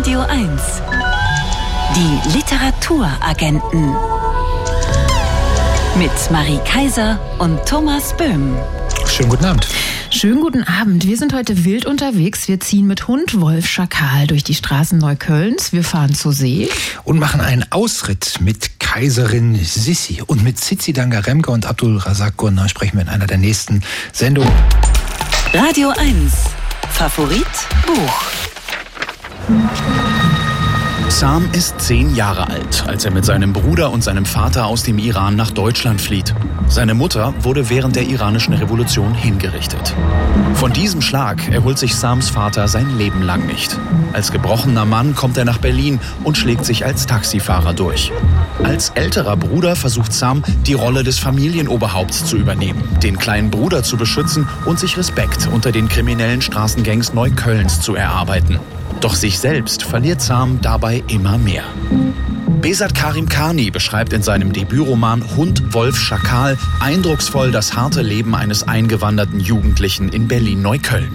Radio 1. Die Literaturagenten. Mit Marie Kaiser und Thomas Böhm. Schönen guten Abend. Schönen guten Abend. Wir sind heute wild unterwegs. Wir ziehen mit Hund, Wolf, Schakal durch die Straßen Neuköllns. Wir fahren zur See. Und machen einen Ausritt mit Kaiserin Sissi. Und mit Zizi Dangaremke und Abdul Razak Gurna sprechen wir in einer der nächsten Sendungen. Radio 1. Favorit Buch. Sam ist zehn Jahre alt, als er mit seinem Bruder und seinem Vater aus dem Iran nach Deutschland flieht. Seine Mutter wurde während der iranischen Revolution hingerichtet. Von diesem Schlag erholt sich Sams Vater sein Leben lang nicht. Als gebrochener Mann kommt er nach Berlin und schlägt sich als Taxifahrer durch. Als älterer Bruder versucht Sam, die Rolle des Familienoberhaupts zu übernehmen, den kleinen Bruder zu beschützen und sich Respekt unter den kriminellen Straßengangs Neuköllns zu erarbeiten. Doch sich selbst verliert Sam dabei immer mehr. Besat Karim Kani beschreibt in seinem Debütroman Hund, Wolf, Schakal eindrucksvoll das harte Leben eines eingewanderten Jugendlichen in Berlin-Neukölln.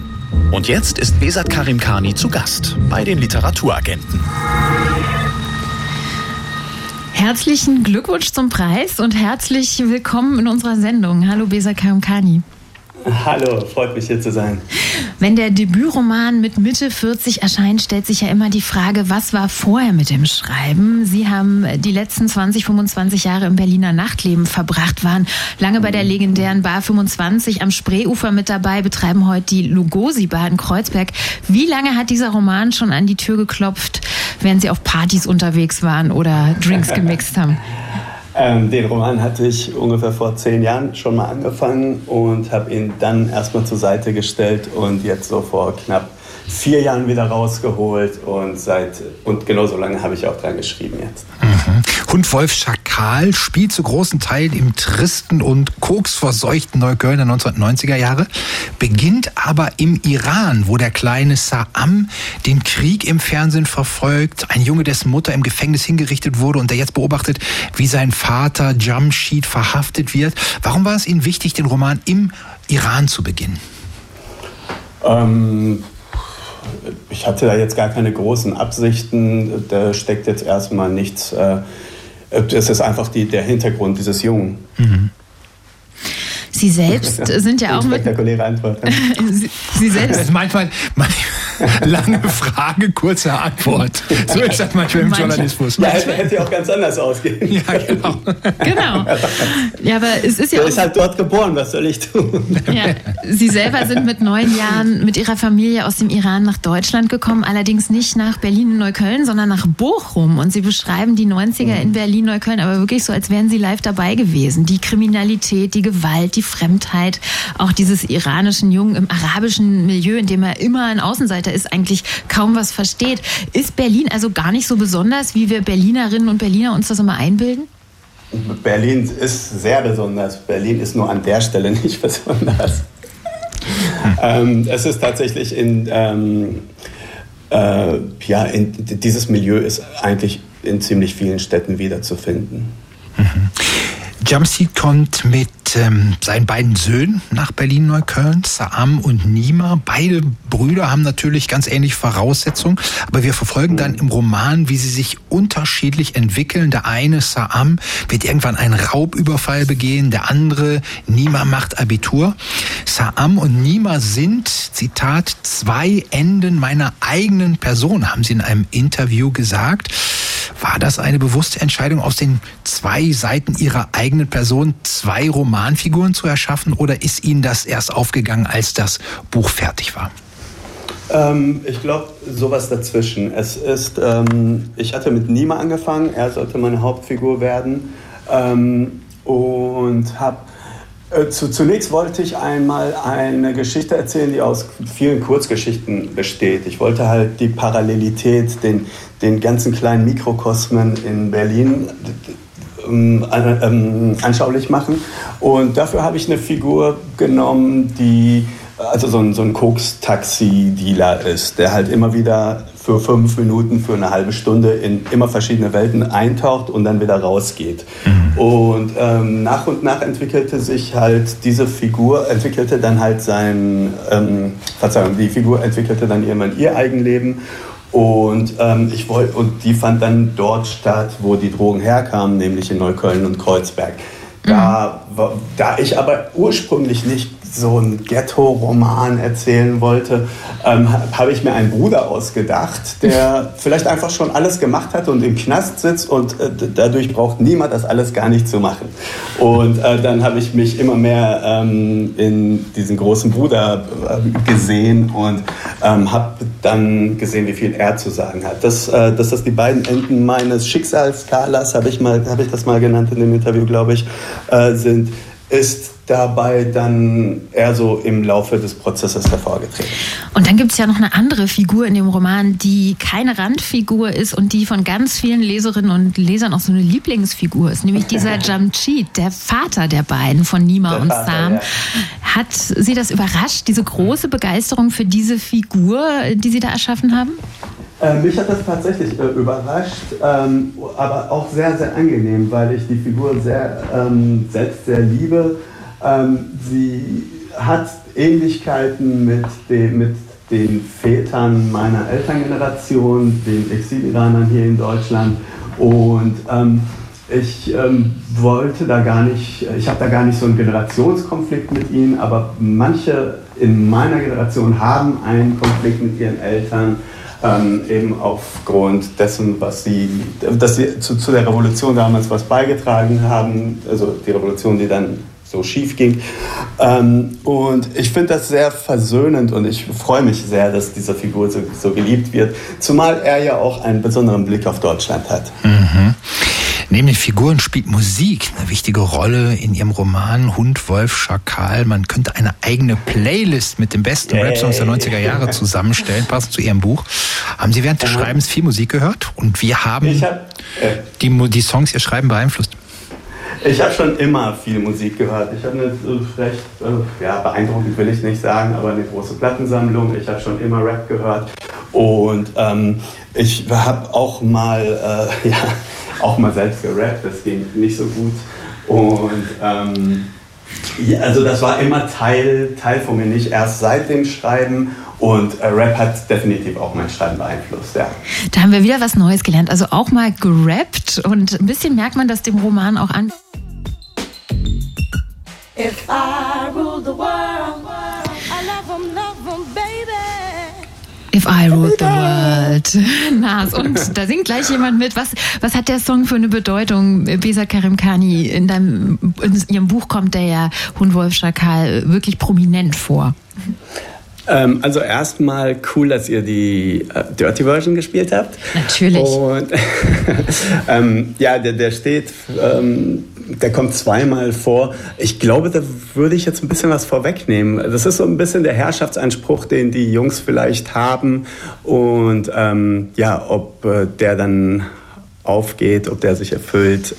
Und jetzt ist Besat Karim Kani zu Gast bei den Literaturagenten. Herzlichen Glückwunsch zum Preis und herzlich willkommen in unserer Sendung. Hallo Besat Karim Kani. Hallo, freut mich hier zu sein. Wenn der Debütroman mit Mitte 40 erscheint, stellt sich ja immer die Frage, was war vorher mit dem Schreiben? Sie haben die letzten 20, 25 Jahre im Berliner Nachtleben verbracht, waren lange bei der legendären Bar 25 am Spreeufer mit dabei, betreiben heute die Lugosi Bar in Kreuzberg. Wie lange hat dieser Roman schon an die Tür geklopft, während Sie auf Partys unterwegs waren oder Drinks gemixt haben? Ähm, den Roman hatte ich ungefähr vor zehn Jahren schon mal angefangen und habe ihn dann erstmal zur Seite gestellt und jetzt so vor knapp vier Jahren wieder rausgeholt und seit und genauso lange habe ich auch dran geschrieben jetzt. Mhm. Hund Wolf Schakal spielt zu großen Teilen im tristen und koksverseuchten Neukölln der 1990er Jahre, beginnt aber im Iran, wo der kleine Saam den Krieg im Fernsehen verfolgt, ein Junge, dessen Mutter im Gefängnis hingerichtet wurde und der jetzt beobachtet, wie sein Vater Jamshid verhaftet wird. Warum war es Ihnen wichtig, den Roman im Iran zu beginnen? Ähm ich hatte da jetzt gar keine großen Absichten. Da steckt jetzt erstmal nichts. Äh, es ist einfach die, der Hintergrund dieses Jungen. Mhm. Sie selbst sind ja auch mit. Spektakuläre Antwort. Sie, Sie selbst. Das ist manchmal, manchmal lange Frage, kurze Antwort. So ist das manchmal im manchmal. Journalismus. Ja, hätte ja auch ganz anders ausgehen. Ja, genau. genau. Ja, aber es ist ja. Du bist halt dort geboren, was soll ich tun? Ja. Sie selber sind mit neun Jahren mit Ihrer Familie aus dem Iran nach Deutschland gekommen, allerdings nicht nach Berlin-Neukölln, sondern nach Bochum. Und Sie beschreiben die 90er in Berlin-Neukölln aber wirklich so, als wären Sie live dabei gewesen. Die Kriminalität, die Gewalt, die Fremdheit, auch dieses iranischen Jungen im arabischen Milieu, in dem er immer ein Außenseiter ist, eigentlich kaum was versteht. Ist Berlin also gar nicht so besonders, wie wir Berlinerinnen und Berliner uns das immer einbilden? Berlin ist sehr besonders. Berlin ist nur an der Stelle nicht besonders. ähm, es ist tatsächlich in, ähm, äh, ja, in, dieses Milieu ist eigentlich in ziemlich vielen Städten wiederzufinden. Mhm. Jamsid kommt mit ähm, seinen beiden Söhnen nach Berlin-Neukölln, Saam und Nima. Beide Brüder haben natürlich ganz ähnliche Voraussetzungen, aber wir verfolgen dann im Roman, wie sie sich unterschiedlich entwickeln. Der eine, Saam, wird irgendwann einen Raubüberfall begehen, der andere, Nima, macht Abitur. Saam und Nima sind, Zitat, zwei Enden meiner eigenen Person, haben sie in einem Interview gesagt. War das eine bewusste Entscheidung, aus den zwei Seiten ihrer eigenen Person zwei Romanfiguren zu erschaffen oder ist Ihnen das erst aufgegangen, als das Buch fertig war? Ähm, ich glaube, sowas dazwischen. Es ist, ähm, ich hatte mit Nima angefangen, er sollte meine Hauptfigur werden ähm, und habe zunächst wollte ich einmal eine Geschichte erzählen, die aus vielen Kurzgeschichten besteht. Ich wollte halt die Parallelität, den, den ganzen kleinen Mikrokosmen in Berlin ähm, ähm, anschaulich machen. Und dafür habe ich eine Figur genommen, die also so ein, so ein Koks-Taxi-Dealer ist, der halt immer wieder für fünf Minuten, für eine halbe Stunde in immer verschiedene Welten eintaucht und dann wieder rausgeht. Mhm. Und ähm, nach und nach entwickelte sich halt diese Figur, entwickelte dann halt sein, ähm, Verzeihung, die Figur entwickelte dann irgendwann ihr Eigenleben Und, ähm, ich wollt, und die fand dann dort statt, wo die Drogen herkamen, nämlich in Neukölln und Kreuzberg. Da, mhm. da ich aber ursprünglich nicht so einen Ghetto-Roman erzählen wollte, ähm, habe ich mir einen Bruder ausgedacht, der vielleicht einfach schon alles gemacht hat und im Knast sitzt und äh, dadurch braucht niemand das alles gar nicht zu machen. Und äh, dann habe ich mich immer mehr ähm, in diesen großen Bruder äh, gesehen und ähm, habe dann gesehen, wie viel er zu sagen hat. Das, äh, dass das die beiden Enden meines Schicksalskalas, habe ich, hab ich das mal genannt in dem Interview, glaube ich, äh, sind, ist dabei dann eher so im Laufe des Prozesses hervorgetreten. Und dann gibt es ja noch eine andere Figur in dem Roman, die keine Randfigur ist und die von ganz vielen Leserinnen und Lesern auch so eine Lieblingsfigur ist, nämlich dieser Jamchit, der Vater der beiden von Nima der und Vater, Sam. Ja. Hat Sie das überrascht, diese große Begeisterung für diese Figur, die Sie da erschaffen haben? Äh, mich hat das tatsächlich äh, überrascht, ähm, aber auch sehr, sehr angenehm, weil ich die Figur sehr, ähm, selbst sehr liebe. Ähm, sie hat Ähnlichkeiten mit, dem, mit den Vätern meiner Elterngeneration, den Exiliranern hier in Deutschland. Und ähm, ich ähm, wollte da gar nicht, ich habe da gar nicht so einen Generationskonflikt mit ihnen, aber manche in meiner Generation haben einen Konflikt mit ihren Eltern ähm, eben aufgrund dessen, was sie, dass sie zu, zu, der Revolution damals was beigetragen haben, also die Revolution, die dann so schief ging. Ähm, und ich finde das sehr versöhnend und ich freue mich sehr, dass diese Figur so, so, geliebt wird, zumal er ja auch einen besonderen Blick auf Deutschland hat. Mhm. Neben den Figuren spielt Musik eine wichtige Rolle in ihrem Roman Hund, Wolf, Schakal. Man könnte eine eigene Playlist mit den besten yeah. Rap-Songs der 90er Jahre zusammenstellen, passend zu ihrem Buch. Haben Sie während des Schreibens viel Musik gehört? Und wie haben hab, äh, die, die Songs Ihr Schreiben beeinflusst? Ich habe schon immer viel Musik gehört. Ich habe eine recht, äh, ja, beeindruckend will ich nicht sagen, aber eine große Plattensammlung. Ich habe schon immer Rap gehört. Und ähm, ich habe auch mal, äh, ja, auch mal selbst gerappt. Das ging nicht so gut. Und ähm, ja, also das war immer Teil, Teil von mir, nicht erst seit dem Schreiben. Und äh, Rap hat definitiv auch mein Schreiben beeinflusst, ja. Da haben wir wieder was Neues gelernt. Also auch mal gerappt und ein bisschen merkt man das dem Roman auch an. If I rule the world, I love them, love them, baby. If I ruled the world. Nas. Und da singt gleich jemand mit. Was, was hat der Song für eine Bedeutung? Besa Karimkani, in, deinem, in Ihrem Buch kommt der ja Hundwolf Schakal wirklich prominent vor. Ähm, also erstmal cool, dass ihr die äh, Dirty Version gespielt habt. Natürlich. Und ähm, ja, der, der steht ähm, der kommt zweimal vor. Ich glaube, da würde ich jetzt ein bisschen was vorwegnehmen. Das ist so ein bisschen der Herrschaftsanspruch, den die Jungs vielleicht haben. Und ähm, ja, ob äh, der dann aufgeht, ob der sich erfüllt,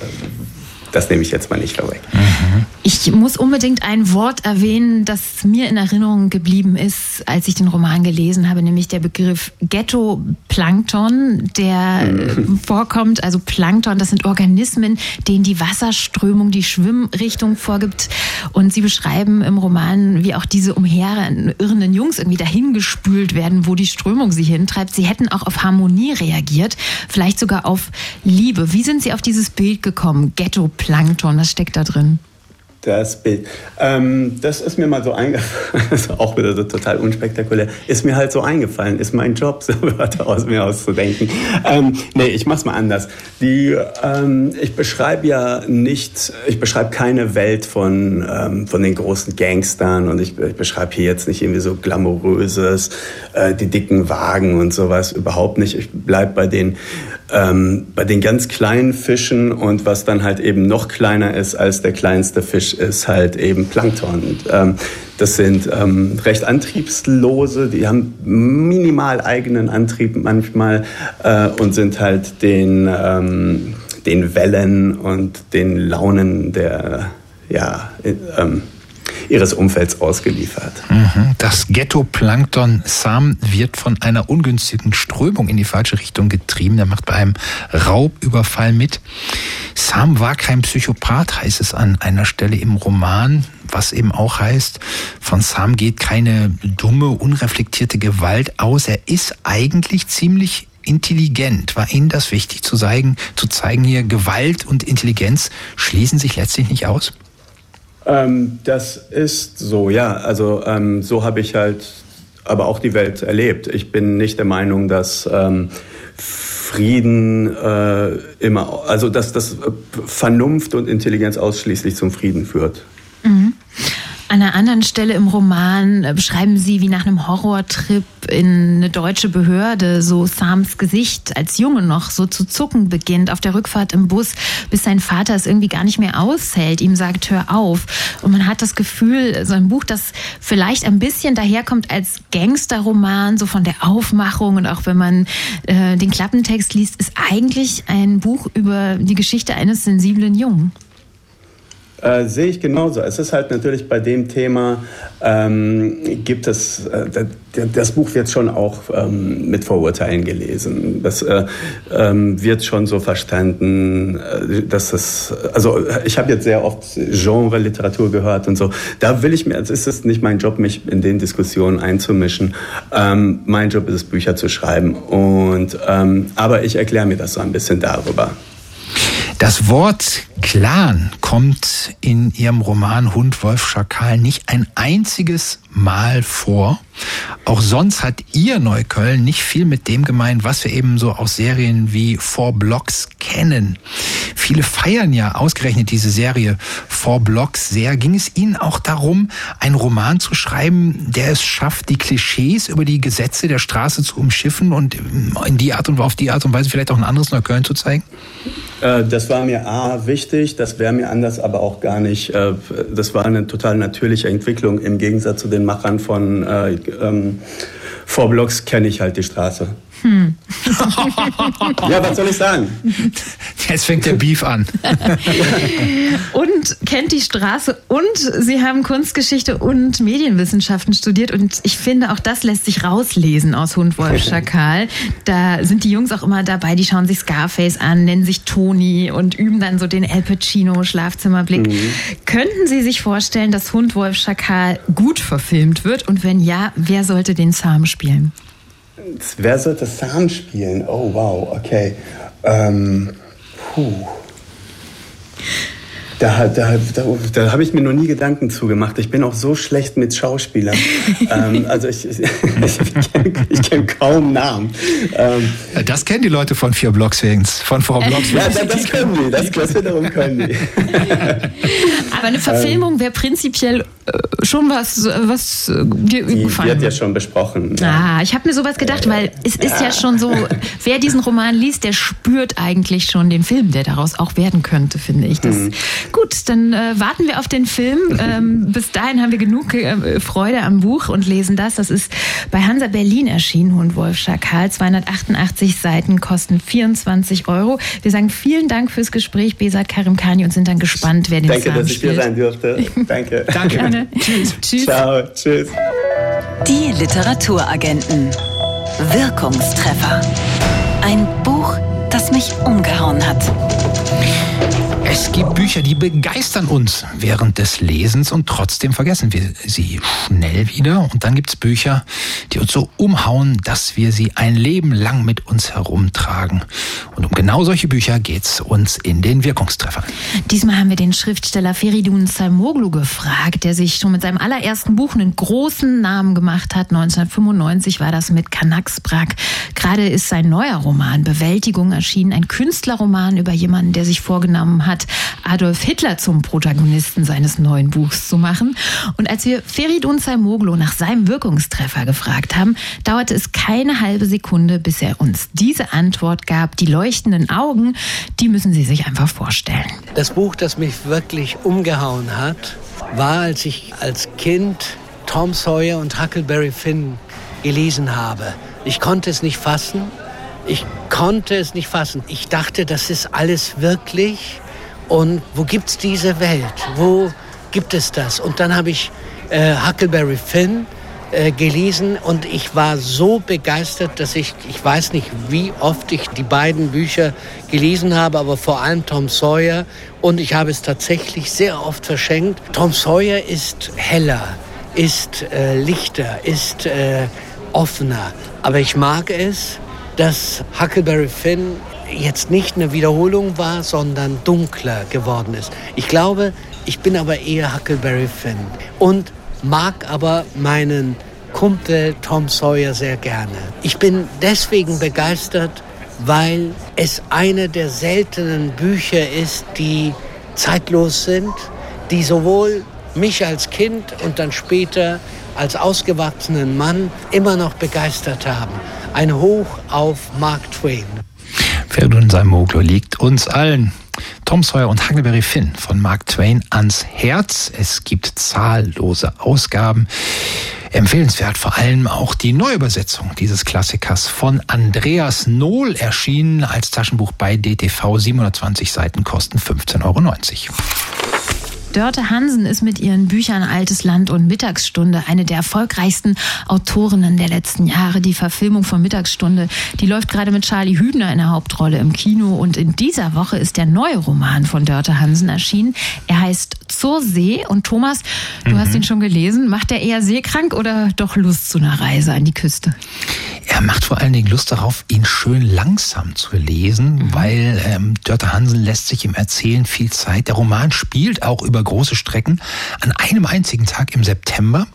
das nehme ich jetzt mal nicht vorweg. Mhm. Ich muss unbedingt ein Wort erwähnen, das mir in Erinnerung geblieben ist, als ich den Roman gelesen habe, nämlich der Begriff Ghetto-Plankton, der mhm. vorkommt. Also Plankton, das sind Organismen, denen die Wasserströmung die Schwimmrichtung vorgibt. Und Sie beschreiben im Roman, wie auch diese umherirrenden Jungs irgendwie dahingespült werden, wo die Strömung sie hintreibt. Sie hätten auch auf Harmonie reagiert, vielleicht sogar auf Liebe. Wie sind Sie auf dieses Bild gekommen? Ghetto-Plankton, was steckt da drin? Das Bild. Ähm, das ist mir mal so eingefallen, das ist auch wieder so total unspektakulär, ist mir halt so eingefallen, ist mein Job, so Wörter aus mir auszudenken. Ähm, nee, ich mach's mal anders. Die, ähm, ich beschreibe ja nicht, ich beschreibe keine Welt von, ähm, von den großen Gangstern und ich, ich beschreibe hier jetzt nicht irgendwie so glamouröses, äh, die dicken Wagen und sowas, überhaupt nicht. Ich bleib bei den ähm, bei den ganz kleinen Fischen und was dann halt eben noch kleiner ist als der kleinste Fisch, ist halt eben Plankton. Und, ähm, das sind ähm, recht antriebslose, die haben minimal eigenen Antrieb manchmal äh, und sind halt den, ähm, den Wellen und den Launen der, ja, äh, ihres Umfelds ausgeliefert. Mhm. Das Ghetto-Plankton Sam wird von einer ungünstigen Strömung in die falsche Richtung getrieben. Er macht bei einem Raubüberfall mit. Sam war kein Psychopath, heißt es an einer Stelle im Roman, was eben auch heißt, von Sam geht keine dumme, unreflektierte Gewalt aus. Er ist eigentlich ziemlich intelligent. War Ihnen das wichtig zu zeigen, zu zeigen hier, Gewalt und Intelligenz schließen sich letztlich nicht aus? Ähm, das ist so, ja. Also ähm, so habe ich halt aber auch die Welt erlebt. Ich bin nicht der Meinung, dass ähm, Frieden äh, immer, also dass das Vernunft und Intelligenz ausschließlich zum Frieden führt. An einer anderen Stelle im Roman äh, beschreiben Sie, wie nach einem Horrortrip in eine deutsche Behörde so Sams Gesicht als Junge noch so zu zucken beginnt auf der Rückfahrt im Bus, bis sein Vater es irgendwie gar nicht mehr aushält, ihm sagt, hör auf. Und man hat das Gefühl, so ein Buch, das vielleicht ein bisschen daherkommt als Gangsterroman, so von der Aufmachung und auch wenn man äh, den Klappentext liest, ist eigentlich ein Buch über die Geschichte eines sensiblen Jungen. Äh, sehe ich genauso. Es ist halt natürlich bei dem Thema, ähm, gibt es, äh, das Buch wird schon auch ähm, mit Vorurteilen gelesen. Das äh, ähm, wird schon so verstanden, äh, dass es, also ich habe jetzt sehr oft Genre-Literatur gehört und so. Da will ich mir, es ist nicht mein Job, mich in den Diskussionen einzumischen. Ähm, mein Job ist es, Bücher zu schreiben. Und, ähm, aber ich erkläre mir das so ein bisschen darüber. Das Wort Clan kommt in ihrem Roman Hund, Wolf, Schakal nicht ein einziges Mal vor. Auch sonst hat ihr Neukölln nicht viel mit dem gemeint, was wir eben so aus Serien wie Four Blocks kennen. Viele feiern ja ausgerechnet diese Serie Four Blocks sehr. Ging es Ihnen auch darum, einen Roman zu schreiben, der es schafft, die Klischees über die Gesetze der Straße zu umschiffen und in die Art und auf die Art und Weise vielleicht auch ein anderes Neukölln zu zeigen? Äh, das war mir A wichtig, das wäre mir anders aber auch gar nicht. Äh, das war eine total natürliche Entwicklung im Gegensatz zu den Machern von äh, ähm, Vorblocks kenne ich halt die Straße. Hm. ja, was soll ich sagen? Jetzt fängt der Beef an. und kennt die Straße und Sie haben Kunstgeschichte und Medienwissenschaften studiert und ich finde, auch das lässt sich rauslesen aus Hund Wolf Schakal. Da sind die Jungs auch immer dabei, die schauen sich Scarface an, nennen sich Toni und üben dann so den El Pacino Schlafzimmerblick. Mhm. Könnten Sie sich vorstellen, dass Hund Wolf Schakal gut verfilmt wird und wenn ja, wer sollte den Sam spielen? Wer sollte Sam spielen? Oh, wow, okay. Ähm, puh. Da, da, da, da habe ich mir noch nie Gedanken zugemacht. Ich bin auch so schlecht mit Schauspielern. ähm, also ich, ich, ich kenne kenn kaum Namen. Ähm, das kennen die Leute von vier Blocks wenigstens. Von Frau Blocks Ja, das, das können die. Das, das wiederum können die. Aber eine Verfilmung wäre prinzipiell äh, schon was, was äh, dir die gefallen wird ja schon besprochen. Ah, ich habe mir sowas gedacht, weil es ist ja. ja schon so, wer diesen Roman liest, der spürt eigentlich schon den Film, der daraus auch werden könnte, finde ich. Das, mhm. Gut, dann äh, warten wir auf den Film. Ähm, bis dahin haben wir genug äh, Freude am Buch und lesen das. Das ist bei Hansa Berlin erschienen, Hund Wolf Schakal. 288 Seiten kosten 24 Euro. Wir sagen vielen Dank fürs Gespräch, Besat Karimkani, und sind dann gespannt, wer den Danke, Samen dass ich hier sein durfte. Danke. Danke. Gerne. Tschüss. Tschüss. Ciao. Tschüss. Die Literaturagenten. Wirkungstreffer. Ein Buch, das mich umgehauen hat. Es gibt Bücher, die begeistern uns während des Lesens und trotzdem vergessen wir sie schnell wieder. Und dann gibt es Bücher, die uns so umhauen, dass wir sie ein Leben lang mit uns herumtragen. Und um genau solche Bücher geht es uns in den Wirkungstreffern. Diesmal haben wir den Schriftsteller Feridun Salmoglu gefragt, der sich schon mit seinem allerersten Buch einen großen Namen gemacht hat. 1995 war das mit Kanaksbrak. Gerade ist sein neuer Roman Bewältigung erschienen, ein Künstlerroman über jemanden, der sich vorgenommen hat, Adolf Hitler zum Protagonisten seines neuen Buchs zu machen. Und als wir Feridun Salmoglu nach seinem Wirkungstreffer gefragt haben, dauerte es keine halbe Sekunde, bis er uns diese Antwort gab. Die leuchtenden Augen, die müssen Sie sich einfach vorstellen. Das Buch, das mich wirklich umgehauen hat, war, als ich als Kind Tom Sawyer und Huckleberry Finn gelesen habe. Ich konnte es nicht fassen. Ich konnte es nicht fassen. Ich dachte, das ist alles wirklich. Und wo gibt es diese Welt? Wo gibt es das. Und dann habe ich äh, Huckleberry Finn äh, gelesen und ich war so begeistert, dass ich, ich weiß nicht, wie oft ich die beiden Bücher gelesen habe, aber vor allem Tom Sawyer und ich habe es tatsächlich sehr oft verschenkt. Tom Sawyer ist heller, ist äh, lichter, ist äh, offener, aber ich mag es, dass Huckleberry Finn jetzt nicht eine Wiederholung war, sondern dunkler geworden ist. Ich glaube, ich bin aber eher Huckleberry Finn. Und mag aber meinen Kumpel Tom Sawyer sehr gerne. Ich bin deswegen begeistert, weil es eine der seltenen Bücher ist, die zeitlos sind, die sowohl mich als Kind und dann später als ausgewachsenen Mann immer noch begeistert haben. Ein Hoch auf Mark Twain. Seinem Moglo liegt, uns allen. Tom Sawyer und Huckleberry Finn von Mark Twain ans Herz. Es gibt zahllose Ausgaben. Empfehlenswert vor allem auch die Neuübersetzung dieses Klassikers von Andreas Nohl erschienen als Taschenbuch bei DTV. 720 Seiten kosten 15,90 Euro. Dörte Hansen ist mit ihren Büchern Altes Land und Mittagsstunde eine der erfolgreichsten Autorinnen der letzten Jahre. Die Verfilmung von Mittagsstunde, die läuft gerade mit Charlie Hübner in der Hauptrolle im Kino und in dieser Woche ist der neue Roman von Dörte Hansen erschienen. Er heißt Zur See und Thomas, du mhm. hast ihn schon gelesen. Macht er eher seekrank oder doch Lust zu einer Reise an die Küste? Er macht vor allen Dingen Lust darauf, ihn schön langsam zu lesen, mhm. weil ähm, Dörte Hansen lässt sich im Erzählen viel Zeit. Der Roman spielt auch über große Strecken an einem einzigen Tag im September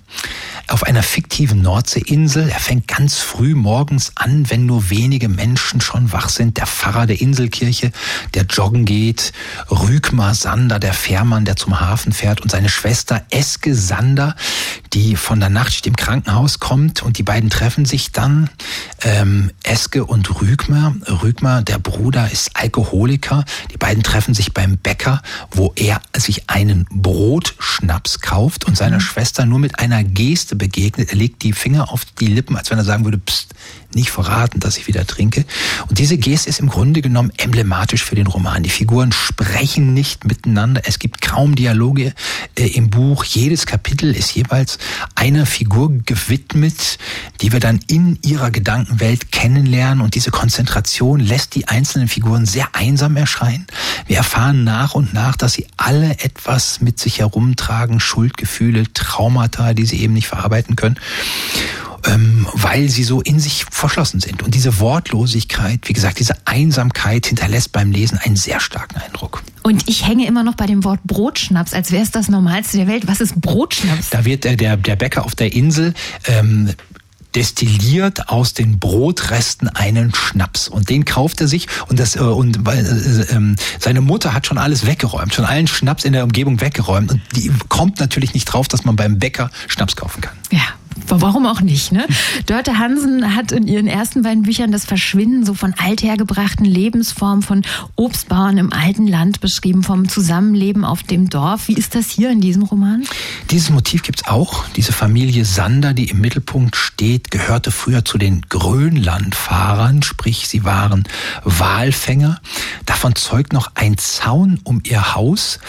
auf einer fiktiven Nordseeinsel. Er fängt ganz früh morgens an, wenn nur wenige Menschen schon wach sind. Der Pfarrer der Inselkirche, der joggen geht, Rügmar Sander, der Fährmann, der zum Hafen fährt und seine Schwester Eske Sander, die von der Nachtschicht im Krankenhaus kommt und die beiden treffen sich dann. Ähm, Eske und Rügmar. Rügmar, der Bruder, ist Alkoholiker. Die beiden treffen sich beim Bäcker, wo er sich einen Brotschnaps kauft und seiner mhm. Schwester nur mit einer Geste begegnet. Er legt die Finger auf die Lippen, als wenn er sagen würde, pst, nicht verraten, dass ich wieder trinke. Und diese Geste ist im Grunde genommen emblematisch für den Roman. Die Figuren sprechen nicht miteinander. Es gibt kaum Dialoge äh, im Buch. Jedes Kapitel ist jeweils einer Figur gewidmet, die wir dann in ihrer Gedankenwelt kennenlernen. Und diese Konzentration lässt die einzelnen Figuren sehr einsam erscheinen. Wir erfahren nach und nach, dass sie alle etwas mit sich herumtragen, Schuldgefühle, Traumata, die sie eben nicht verarbeiten können ähm, weil sie so in sich verschlossen sind. Und diese Wortlosigkeit, wie gesagt, diese Einsamkeit hinterlässt beim Lesen einen sehr starken Eindruck. Und ich hänge immer noch bei dem Wort Brotschnaps, als wäre es das Normalste der Welt. Was ist Brotschnaps? Da wird der, der, der Bäcker auf der Insel ähm, destilliert aus den Brotresten einen Schnaps und den kauft er sich und das äh, und äh, äh, seine Mutter hat schon alles weggeräumt, schon allen Schnaps in der Umgebung weggeräumt und die kommt natürlich nicht drauf, dass man beim Bäcker Schnaps kaufen kann. Ja, Warum auch nicht, ne? Dörte Hansen hat in ihren ersten beiden Büchern das Verschwinden so von althergebrachten Lebensformen von Obstbauern im alten Land beschrieben, vom Zusammenleben auf dem Dorf. Wie ist das hier in diesem Roman? Dieses Motiv gibt's auch. Diese Familie Sander, die im Mittelpunkt steht, gehörte früher zu den Grönlandfahrern, sprich sie waren Walfänger. Davon zeugt noch ein Zaun um ihr Haus,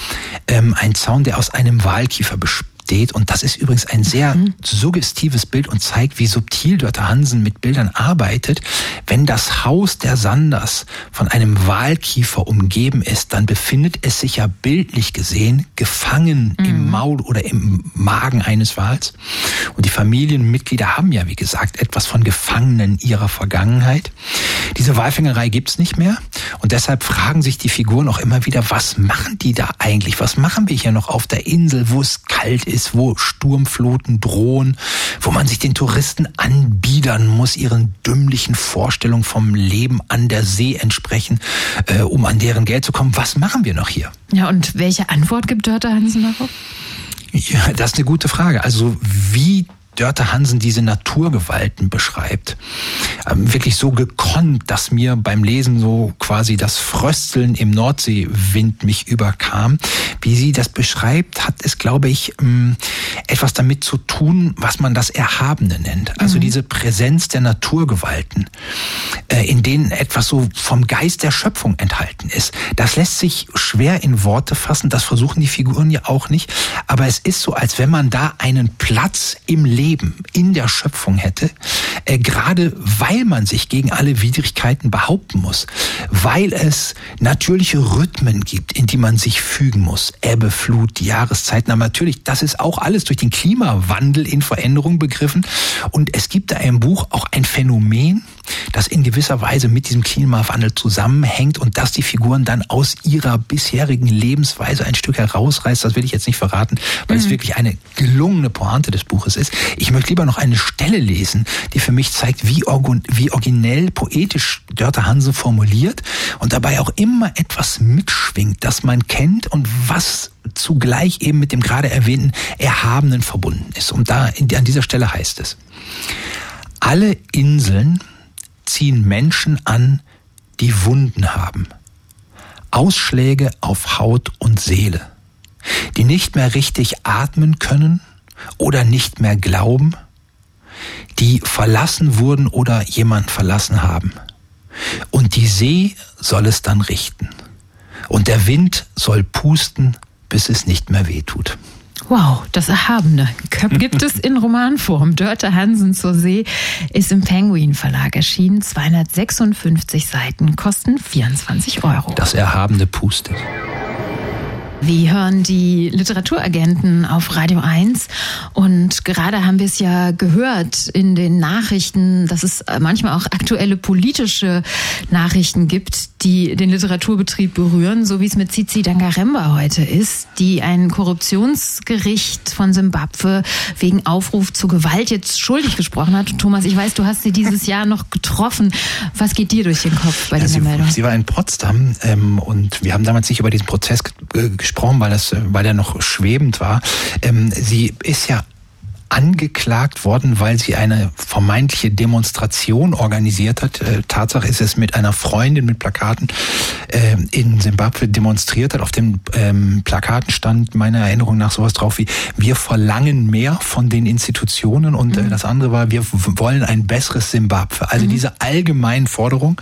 ähm, ein Zaun, der aus einem Walkiefer besteht steht. Und das ist übrigens ein sehr mhm. suggestives Bild und zeigt, wie subtil Dörte Hansen mit Bildern arbeitet. Wenn das Haus der Sanders von einem Wahlkiefer umgeben ist, dann befindet es sich ja bildlich gesehen gefangen mhm. im Maul oder im Magen eines Wals. Und die Familienmitglieder haben ja, wie gesagt, etwas von Gefangenen ihrer Vergangenheit. Diese Walfängerei gibt's nicht mehr. Und deshalb fragen sich die Figuren auch immer wieder, was machen die da eigentlich? Was machen wir hier noch auf der Insel, wo es kalt ist, wo Sturmfluten drohen, wo man sich den Touristen anbiedern muss, ihren dümmlichen Vorstellungen vom Leben an der See entsprechen, äh, um an deren Geld zu kommen. Was machen wir noch hier? Ja, und welche Antwort gibt Dörter Hansen darauf? Ja, das ist eine gute Frage. Also wie Dörte Hansen diese Naturgewalten beschreibt. Ähm, wirklich so gekonnt, dass mir beim Lesen so quasi das Frösteln im Nordseewind mich überkam. Wie sie das beschreibt, hat es, glaube ich, ähm, etwas damit zu tun, was man das Erhabene nennt. Also mhm. diese Präsenz der Naturgewalten. Äh, in denen etwas so vom Geist der Schöpfung enthalten ist. Das lässt sich schwer in Worte fassen, das versuchen die Figuren ja auch nicht, aber es ist so, als wenn man da einen Platz im Leben, in der Schöpfung hätte, äh, gerade weil man sich gegen alle Widrigkeiten behaupten muss, weil es natürliche Rhythmen gibt, in die man sich fügen muss, Ebbe, Flut, Jahreszeiten, aber natürlich, das ist auch alles durch den Klimawandel in Veränderung begriffen. Und es gibt da im Buch auch ein Phänomen, das in gewisser Weise mit diesem Klimawandel zusammenhängt und dass die Figuren dann aus ihrer bisherigen Lebensweise ein Stück herausreißt, das will ich jetzt nicht verraten, weil mhm. es wirklich eine gelungene Pointe des Buches ist. Ich möchte lieber noch eine Stelle lesen, die für mich zeigt, wie, wie originell, poetisch Dörte Hanse formuliert und dabei auch immer etwas mitschwingt, das man kennt und was zugleich eben mit dem gerade erwähnten Erhabenen verbunden ist. Und da an dieser Stelle heißt es, alle Inseln ziehen Menschen an, die Wunden haben. Ausschläge auf Haut und Seele, die nicht mehr richtig atmen können oder nicht mehr glauben, die verlassen wurden oder jemand verlassen haben. Und die See soll es dann richten. Und der Wind soll pusten, bis es nicht mehr weh tut. Wow, das Erhabene gibt es in Romanform. Dörte Hansen zur See ist im Penguin Verlag erschienen. 256 Seiten, kosten 24 Euro. Das Erhabene pustet. Wir hören die Literaturagenten auf Radio 1 und gerade haben wir es ja gehört in den Nachrichten, dass es manchmal auch aktuelle politische Nachrichten gibt, die den Literaturbetrieb berühren, so wie es mit Zizi Dangaremba heute ist, die ein Korruptionsgericht von Simbabwe wegen Aufruf zur Gewalt jetzt schuldig gesprochen hat. Thomas, ich weiß, du hast sie dieses Jahr noch getroffen. Was geht dir durch den Kopf bei ja, dieser sie, Meldung? Sie war in Potsdam ähm, und wir haben damals nicht über diesen Prozess gesprochen gesprochen, weil das, weil der noch schwebend war. Ähm, sie ist ja angeklagt worden, weil sie eine vermeintliche Demonstration organisiert hat. Äh, Tatsache ist es mit einer Freundin mit Plakaten äh, in Simbabwe demonstriert hat. Auf den ähm, Plakaten stand meiner Erinnerung nach sowas drauf wie wir verlangen mehr von den Institutionen und äh, mhm. das andere war wir wollen ein besseres Simbabwe. Also mhm. diese allgemeinen Forderung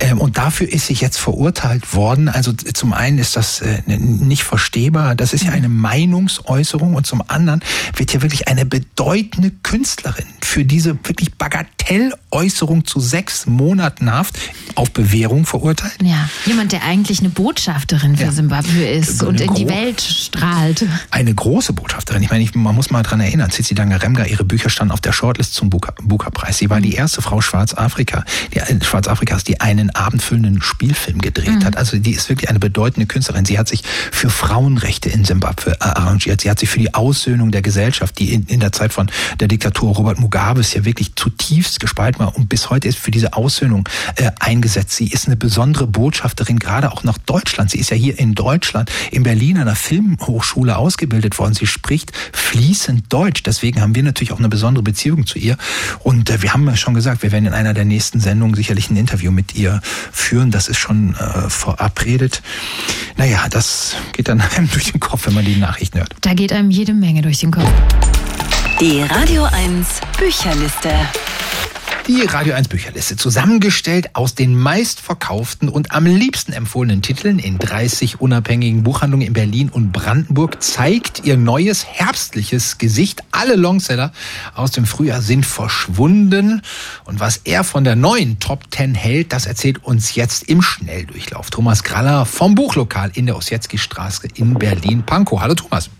ähm, und dafür ist sie jetzt verurteilt worden. Also zum einen ist das nicht verstehbar. Das ist ja mhm. eine Meinungsäußerung und zum anderen wird hier wirklich eine bedeutende Künstlerin für diese wirklich Bagatelläußerung zu sechs Monaten Haft auf Bewährung verurteilt. Ja, jemand, der eigentlich eine Botschafterin für ja. Simbabwe ist eine und in die Welt strahlt. Eine große Botschafterin. Ich meine, ich, man muss mal dran erinnern, Cici Dangaremga, ihre Bücher standen auf der Shortlist zum Booker-Preis. Sie war die erste Frau Schwarzafrika, die, äh, Schwarzafrikas, die einen abendfüllenden Spielfilm gedreht mhm. hat. Also die ist wirklich eine bedeutende Künstlerin. Sie hat sich für Frauenrechte in Simbabwe arrangiert. Sie hat sich für die Aussöhnung der Gesellschaft, die in, in der Zeit von der Diktatur Robert Mugabes ja wirklich zutiefst gespalten war und bis heute ist für diese Aussöhnung äh, eingesetzt. Sie ist eine besondere Botschafterin, gerade auch nach Deutschland. Sie ist ja hier in Deutschland, in Berlin an der Filmhochschule ausgebildet worden. Sie spricht fließend Deutsch. Deswegen haben wir natürlich auch eine besondere Beziehung zu ihr. Und äh, wir haben ja schon gesagt, wir werden in einer der nächsten Sendungen sicherlich ein Interview mit ihr führen. Das ist schon äh, verabredet. Naja, das geht dann einem durch den Kopf, wenn man die Nachrichten hört. Da geht einem jede Menge durch den Kopf. Die Radio 1 Bücherliste. Die Radio 1 Bücherliste, zusammengestellt aus den meistverkauften und am liebsten empfohlenen Titeln in 30 unabhängigen Buchhandlungen in Berlin und Brandenburg, zeigt ihr neues herbstliches Gesicht. Alle Longseller aus dem Frühjahr sind verschwunden. Und was er von der neuen Top 10 hält, das erzählt uns jetzt im Schnelldurchlauf Thomas Graller vom Buchlokal in der Ossietzky-Straße in Berlin-Pankow. Hallo Thomas.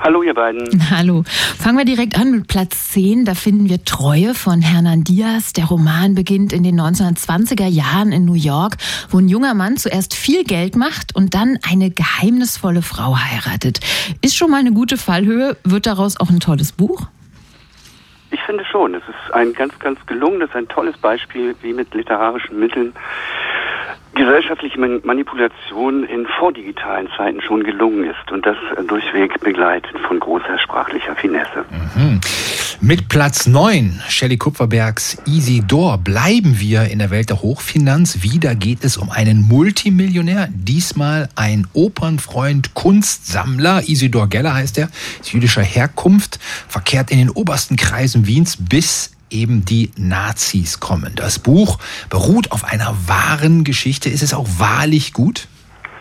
Hallo ihr beiden. Hallo. Fangen wir direkt an mit Platz 10. Da finden wir Treue von Hernan Diaz. Der Roman beginnt in den 1920er Jahren in New York, wo ein junger Mann zuerst viel Geld macht und dann eine geheimnisvolle Frau heiratet. Ist schon mal eine gute Fallhöhe. Wird daraus auch ein tolles Buch? Ich finde schon. Es ist ein ganz, ganz gelungenes, ein tolles Beispiel, wie mit literarischen Mitteln gesellschaftliche Manipulation in vordigitalen Zeiten schon gelungen ist und das durchweg begleitet von großer sprachlicher Finesse. Mhm. Mit Platz 9, Shelley Kupferbergs Easy Door, bleiben wir in der Welt der Hochfinanz. Wieder geht es um einen Multimillionär, diesmal ein Opernfreund, Kunstsammler. Isidor Geller heißt er, ist jüdischer Herkunft, verkehrt in den obersten Kreisen Wiens bis eben die Nazis kommen. Das Buch beruht auf einer wahren Geschichte. Ist es auch wahrlich gut?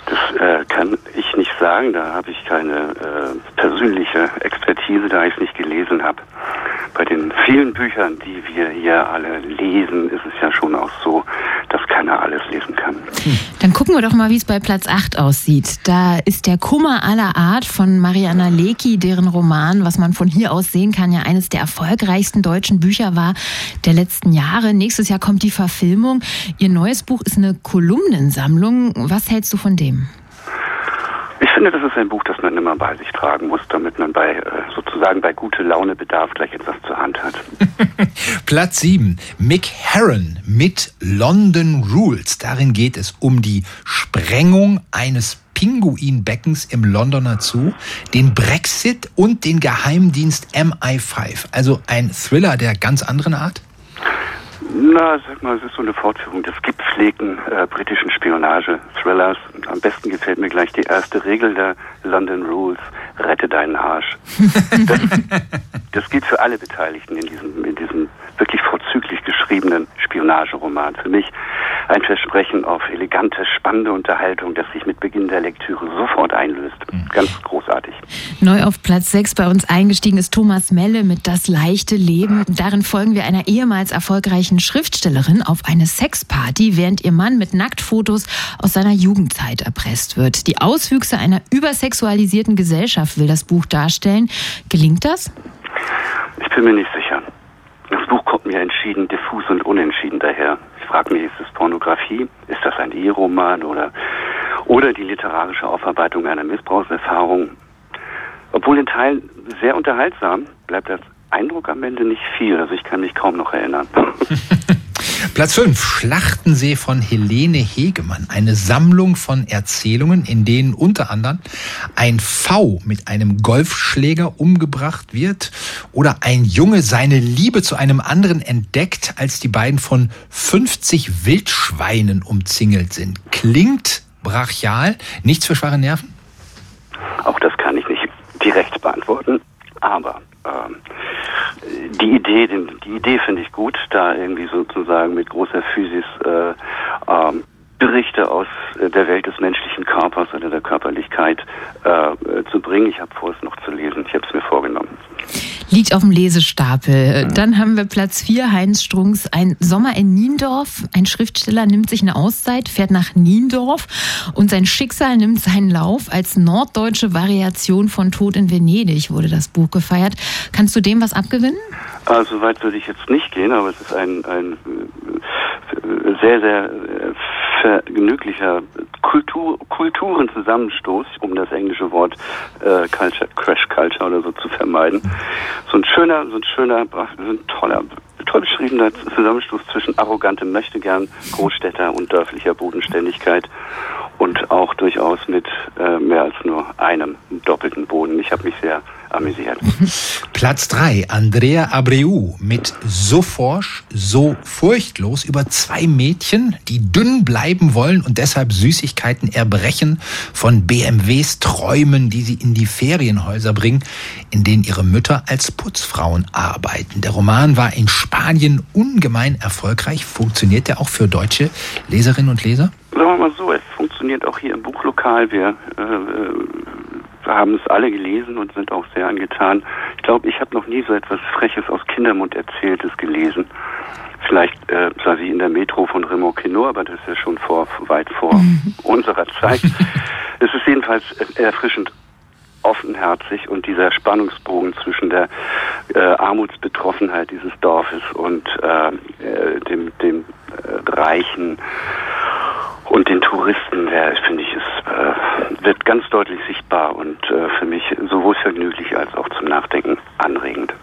Das äh, kann ich nicht sagen. Da habe ich keine äh, persönliche Expertise, da ich es nicht gelesen habe. Bei den vielen Büchern, die wir hier alle lesen, ist es ja schon auch so, dass keiner alles lesen kann. Dann gucken wir doch mal, wie es bei Platz 8 aussieht. Da ist der Kummer aller Art von Mariana Lecki, deren Roman, was man von hier aus sehen kann, ja eines der erfolgreichsten deutschen Bücher war der letzten Jahre. Nächstes Jahr kommt die Verfilmung. Ihr neues Buch ist eine Kolumnensammlung. Was hältst du von dem? Ich finde, das ist ein Buch, das man immer bei sich tragen muss, damit man bei äh, sozusagen bei gute Laune Bedarf gleich etwas zur Hand hat. Platz 7. Mick Herron mit London Rules. Darin geht es um die Sprengung eines Pinguinbeckens im Londoner Zoo, den Brexit und den Geheimdienst MI5. Also ein Thriller der ganz anderen Art? Na, sag mal, es ist so eine Fortführung des gepflegten äh, britischen Spionage-Thrillers. Am besten gefällt mir gleich die erste Regel der London Rules. Rette deinen Arsch. Das, das gilt für alle Beteiligten in diesem, in diesem wirklich vorzüglich geschriebenen Spionageroman. Für mich ein Versprechen auf elegante, spannende Unterhaltung, das sich mit Beginn der Lektüre sofort einlöst. Ganz großartig. Neu auf Platz 6 bei uns eingestiegen ist Thomas Melle mit Das leichte Leben. Darin folgen wir einer ehemals erfolgreichen Schriftstellerin auf eine Sexparty, während ihr Mann mit Nacktfotos aus seiner Jugendzeit erpresst wird. Die Auswüchse einer übersexualisierten Gesellschaft will das Buch darstellen. Gelingt das? Ich bin mir nicht sicher. Das Buch kommt mir entschieden diffus und unentschieden daher. Ich frage mich, ist es Pornografie? Ist das ein Eheroman oder, oder die literarische Aufarbeitung einer Missbrauchserfahrung? Obwohl in Teilen sehr unterhaltsam, bleibt das Eindruck am Ende nicht viel. Also ich kann mich kaum noch erinnern. Platz 5, Schlachtensee von Helene Hegemann. Eine Sammlung von Erzählungen, in denen unter anderem ein V mit einem Golfschläger umgebracht wird oder ein Junge seine Liebe zu einem anderen entdeckt, als die beiden von 50 Wildschweinen umzingelt sind. Klingt brachial, nichts für schwache Nerven? Auch das kann ich nicht direkt beantworten, aber ähm, die Idee, die Idee finde ich gut, da irgendwie sozusagen mit großer Physis äh, ähm, Berichte aus äh, der Welt des menschlichen Körpers oder der Körperlichkeit äh, zu bringen. Ich habe vor, es noch zu lesen. Ich habe es mir vorgenommen. Liegt auf dem Lesestapel. Dann haben wir Platz 4, Heinz Strunks, Ein Sommer in Niendorf. Ein Schriftsteller nimmt sich eine Auszeit, fährt nach Niendorf und sein Schicksal nimmt seinen Lauf. Als norddeutsche Variation von Tod in Venedig wurde das Buch gefeiert. Kannst du dem was abgewinnen? Also weit würde ich jetzt nicht gehen, aber es ist ein, ein äh, sehr, sehr äh, vergnüglicher Kultur, Kulturenzusammenstoß, um das englische Wort äh, Culture, Crash Culture oder so zu vermeiden. So ein schöner, so ein schöner, so ein toller, toll beschriebener Zusammenstoß zwischen arrogantem Möchtegern, Großstädter und dörflicher Bodenständigkeit und auch durchaus mit äh, mehr als nur einem doppelten Boden. Ich habe mich sehr amüsiert. Platz 3, Andrea Abreu mit So forsch, so furchtlos über zwei Mädchen, die dünn bleiben wollen und deshalb Süßigkeiten erbrechen von BMWs Träumen, die sie in die Ferienhäuser bringen, in denen ihre Mütter als Putzfrauen arbeiten. Der Roman war in Spanien ungemein erfolgreich. Funktioniert der auch für deutsche Leserinnen und Leser? Sagen wir mal so, es funktioniert auch hier im Buchlokal. Wir äh, wir haben es alle gelesen und sind auch sehr angetan. Ich glaube, ich habe noch nie so etwas Freches aus Kindermund Erzähltes gelesen. Vielleicht äh, sah sie in der Metro von Raymond Queneau, aber das ist ja schon vor, weit vor mhm. unserer Zeit. es ist jedenfalls erfrischend offenherzig und dieser Spannungsbogen zwischen der äh, Armutsbetroffenheit dieses Dorfes und äh, äh dem, dem äh, reichen und den Touristen, der finde ich, ist, äh, wird ganz deutlich sichtbar und äh, für mich sowohl vergnüglich als auch zum Nachdenken anregend.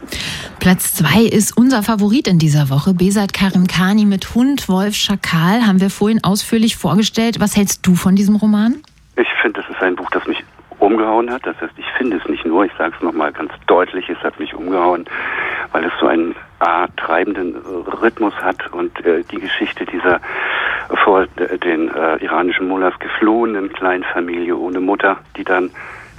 Platz zwei ist unser Favorit in dieser Woche. Besat Karinkani mit Hund, Wolf, Schakal haben wir vorhin ausführlich vorgestellt. Was hältst du von diesem Roman? Ich finde, es ist ein Buch, das mich umgehauen hat. Das heißt, ich finde es nicht nur, ich sage es nochmal ganz deutlich, es hat mich umgehauen, weil es so einen A, treibenden Rhythmus hat und äh, die Geschichte dieser vor den äh, iranischen Mullahs geflohenen Kleinfamilie ohne Mutter, die dann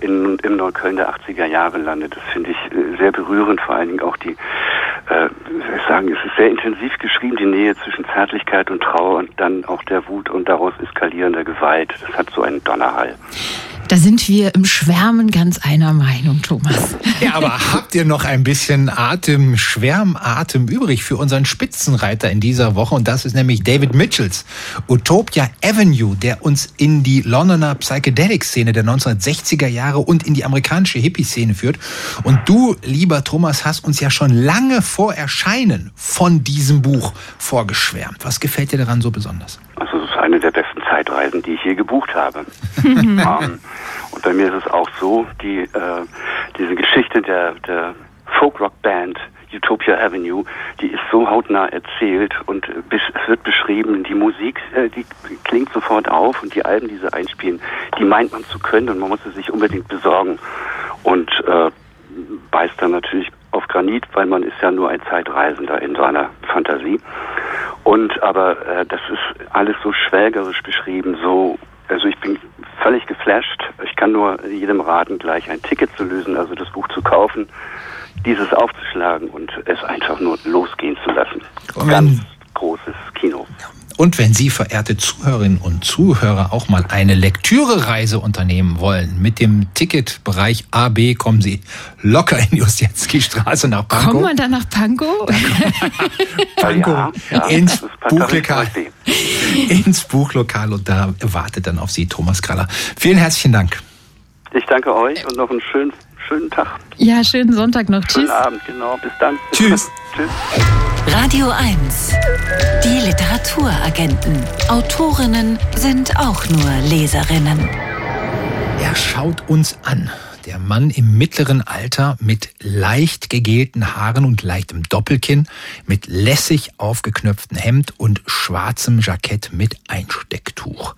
in, im Neukölln der 80er Jahre landet. Das finde ich äh, sehr berührend, vor allen Dingen auch die äh, ich sagen, es ist sehr intensiv geschrieben, die Nähe zwischen Zärtlichkeit und Trauer und dann auch der Wut und daraus eskalierender Gewalt. Das hat so einen Donnerhall. Da sind wir im Schwärmen ganz einer Meinung, Thomas. Ja, aber habt ihr noch ein bisschen Atem, Schwärmatem übrig für unseren Spitzenreiter in dieser Woche? Und das ist nämlich David Mitchells Utopia Avenue, der uns in die Londoner Psychedelic-Szene der 1960er Jahre und in die amerikanische Hippie-Szene führt. Und du, lieber Thomas, hast uns ja schon lange vor Erscheinen von diesem Buch vorgeschwärmt. Was gefällt dir daran so besonders? Also es ist eine der Zeitreisen, die ich je gebucht habe. um, und bei mir ist es auch so, die, äh, diese Geschichte der, der Folk-Rock-Band Utopia Avenue, die ist so hautnah erzählt und bis, es wird beschrieben, die Musik, äh, die klingt sofort auf und die Alben, die sie einspielen, die meint man zu können und man muss sie sich unbedingt besorgen und äh, beißt dann natürlich auf Granit, weil man ist ja nur ein Zeitreisender in seiner Fantasie. Und aber äh, das ist alles so schwelgerisch beschrieben, so also ich bin völlig geflasht. Ich kann nur jedem raten, gleich ein Ticket zu lösen, also das Buch zu kaufen, dieses aufzuschlagen und es einfach nur losgehen zu lassen. Ganz großes Kino. Und wenn Sie, verehrte Zuhörerinnen und Zuhörer, auch mal eine Lektürereise unternehmen wollen, mit dem Ticketbereich AB kommen Sie locker in die Ostienski-Straße nach Pankow. Kommt man dann nach Pankow? Pankow Ja, ja, ins Buchlokal. Ins Buchlokal und da wartet dann auf Sie Thomas Kraller. Vielen herzlichen Dank. Ich danke euch und noch einen schönen, schönen Tag, Ja, schönen Sonntag noch. schönen Tschüss. Abend, genau. Bis dann. Tschüss. Tschüss. Radio 1. Die Literaturagenten. Autorinnen sind auch nur Leserinnen. Er schaut uns an. Der Mann im mittleren Alter mit leicht gegelten Haaren und leichtem Doppelkinn, mit lässig aufgeknöpftem Hemd und schwarzem Jackett mit Einstecktuch.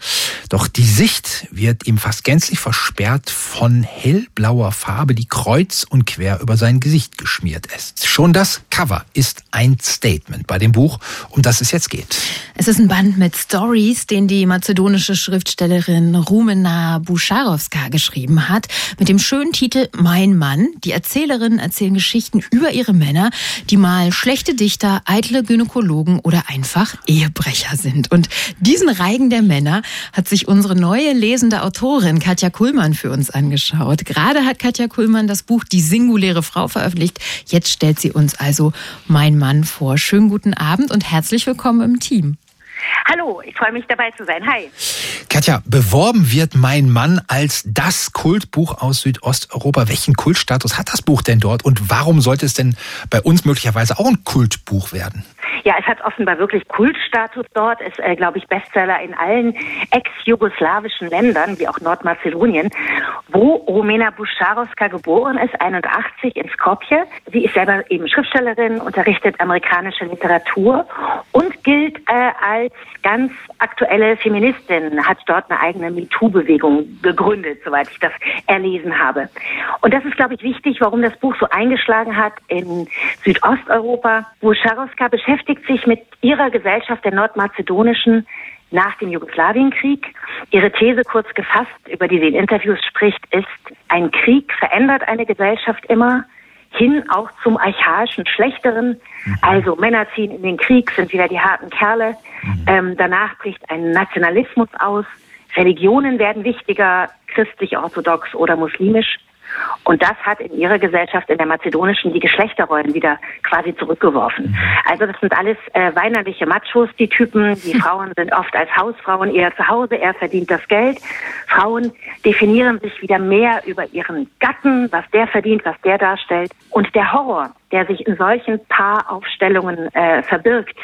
Doch die Sicht wird ihm fast gänzlich versperrt von hellblauer Farbe, die kreuz und quer über sein Gesicht geschmiert ist. Schon das Cover ist ein Statement bei dem Buch, um das es jetzt geht. Es ist ein Band mit Stories, den die mazedonische Schriftstellerin Rumena Buscharowska geschrieben hat, mit dem schönen Titel Mein Mann. Die Erzählerinnen erzählen Geschichten über ihre Männer, die mal schlechte Dichter, eitle Gynäkologen oder einfach Ehebrecher sind. Und diesen Reigen der Männer hat sich unsere neue lesende Autorin Katja Kuhlmann für uns angeschaut. Gerade hat Katja Kuhlmann das Buch Die singuläre Frau veröffentlicht. Jetzt stellt sie uns also Mein Mann vor. Schönen guten Abend und herzlich willkommen im Team. Hallo, ich freue mich dabei zu sein. Hi. Katja, beworben wird Mein Mann als das Kultbuch aus Südosteuropa. Welchen Kultstatus hat das Buch denn dort und warum sollte es denn bei uns möglicherweise auch ein Kultbuch werden? Ja, es hat offenbar wirklich Kultstatus dort. Es, äh, glaube ich, Bestseller in allen ex-jugoslawischen Ländern, wie auch Nordmazedonien, wo Romena Buscharowska geboren ist, 81 in Skopje. Sie ist selber eben Schriftstellerin, unterrichtet amerikanische Literatur und gilt äh, als ganz aktuelle Feministin, hat dort eine eigene MeToo-Bewegung gegründet, soweit ich das erlesen habe. Und das ist, glaube ich, wichtig, warum das Buch so eingeschlagen hat in Südosteuropa. Buscharowska beschäftigt sich mit ihrer Gesellschaft der nordmazedonischen nach dem Jugoslawienkrieg. Ihre These kurz gefasst, über die sie in Interviews spricht, ist, ein Krieg verändert eine Gesellschaft immer hin auch zum archaischen, schlechteren. Also Männer ziehen in den Krieg, sind wieder die harten Kerle. Ähm, danach bricht ein Nationalismus aus. Religionen werden wichtiger, christlich-orthodox oder muslimisch. Und das hat in ihrer Gesellschaft, in der mazedonischen, die Geschlechterrollen wieder quasi zurückgeworfen. Also das sind alles äh, weinerliche Machos, die Typen. Die Frauen sind oft als Hausfrauen eher zu Hause, er verdient das Geld. Frauen definieren sich wieder mehr über ihren Gatten, was der verdient, was der darstellt. Und der Horror, der sich in solchen Paaraufstellungen äh, verbirgt,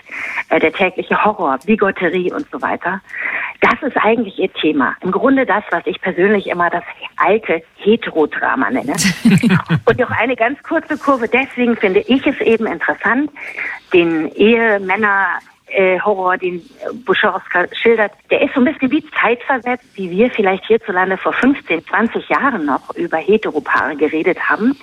äh, der tägliche Horror, Bigotterie und so weiter, das ist eigentlich ihr Thema. Im Grunde das, was ich persönlich immer das alte Heterodrama nenne. und noch eine ganz kurze Kurve. Deswegen finde ich es eben interessant, den Ehemänner äh, Horror, den Buschowska schildert, der ist so ein bisschen wie zeitversetzt, wie wir vielleicht hierzulande vor 15, 20 Jahren noch über Heteropaare geredet haben.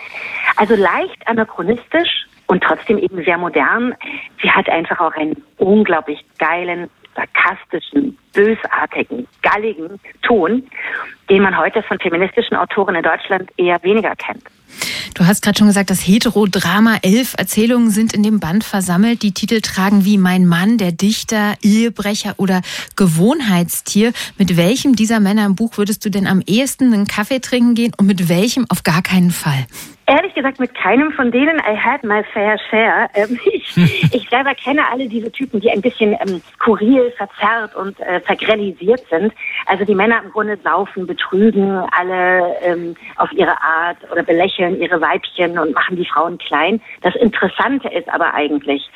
Also leicht anachronistisch und trotzdem eben sehr modern. Sie hat einfach auch einen unglaublich geilen, sarkastischen, bösartigen, galligen Ton, den man heute von feministischen Autoren in Deutschland eher weniger kennt. Du hast gerade schon gesagt, das Heterodrama elf Erzählungen sind in dem Band versammelt. Die Titel tragen wie Mein Mann, der Dichter, Ehebrecher oder Gewohnheitstier. Mit welchem dieser Männer im Buch würdest du denn am ehesten einen Kaffee trinken gehen und mit welchem auf gar keinen Fall? Ehrlich gesagt, mit keinem von denen I had my fair share. Ähm, ich, ich selber kenne alle diese Typen, die ein bisschen ähm, skurril, verzerrt und äh, vergrellisiert sind. Also die Männer im Grunde saufen, betrügen alle ähm, auf ihre Art oder belächeln ihre Weibchen und machen die Frauen klein. Das Interessante ist aber eigentlich,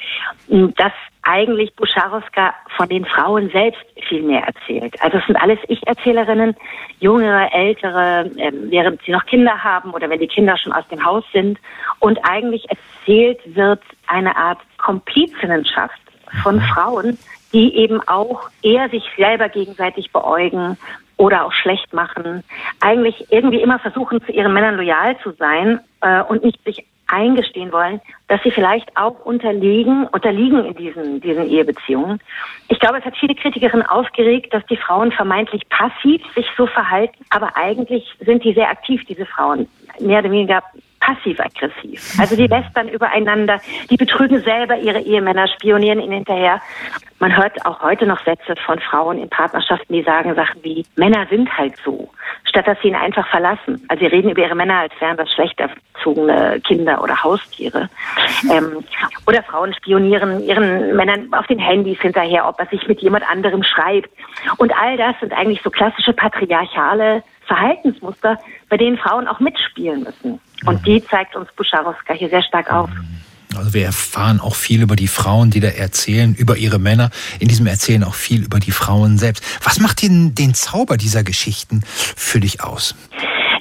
dass eigentlich Buscharowska von den Frauen selbst viel mehr erzählt. Also es sind alles Ich-Erzählerinnen, jüngere, ältere, äh, während sie noch Kinder haben oder wenn die Kinder schon aus dem Haus sind. Und eigentlich erzählt wird eine Art Komplizinnenschaft von Frauen, die eben auch eher sich selber gegenseitig beäugen oder auch schlecht machen, eigentlich irgendwie immer versuchen, zu ihren Männern loyal zu sein äh, und nicht sich eingestehen wollen, dass sie vielleicht auch unterliegen, unterliegen in diesen, diesen Ehebeziehungen. Ich glaube, es hat viele Kritikerinnen aufgeregt, dass die Frauen vermeintlich passiv sich so verhalten, aber eigentlich sind die sehr aktiv, diese Frauen. Mehr oder weniger passiv-aggressiv. Also die lästern übereinander, die betrügen selber ihre Ehemänner, spionieren ihnen hinterher. Man hört auch heute noch Sätze von Frauen in Partnerschaften, die sagen Sachen wie, Männer sind halt so, statt dass sie ihn einfach verlassen. Also sie reden über ihre Männer, als wären das schlecht erzogene Kinder oder Haustiere. Ähm, oder Frauen spionieren ihren Männern auf den Handys hinterher, ob er sich mit jemand anderem schreibt. Und all das sind eigentlich so klassische patriarchale Verhaltensmuster, bei denen Frauen auch mitspielen müssen. Und mhm. die zeigt uns Buscharowska hier sehr stark auf. Also wir erfahren auch viel über die Frauen, die da erzählen, über ihre Männer. In diesem Erzählen auch viel über die Frauen selbst. Was macht den, den Zauber dieser Geschichten für dich aus?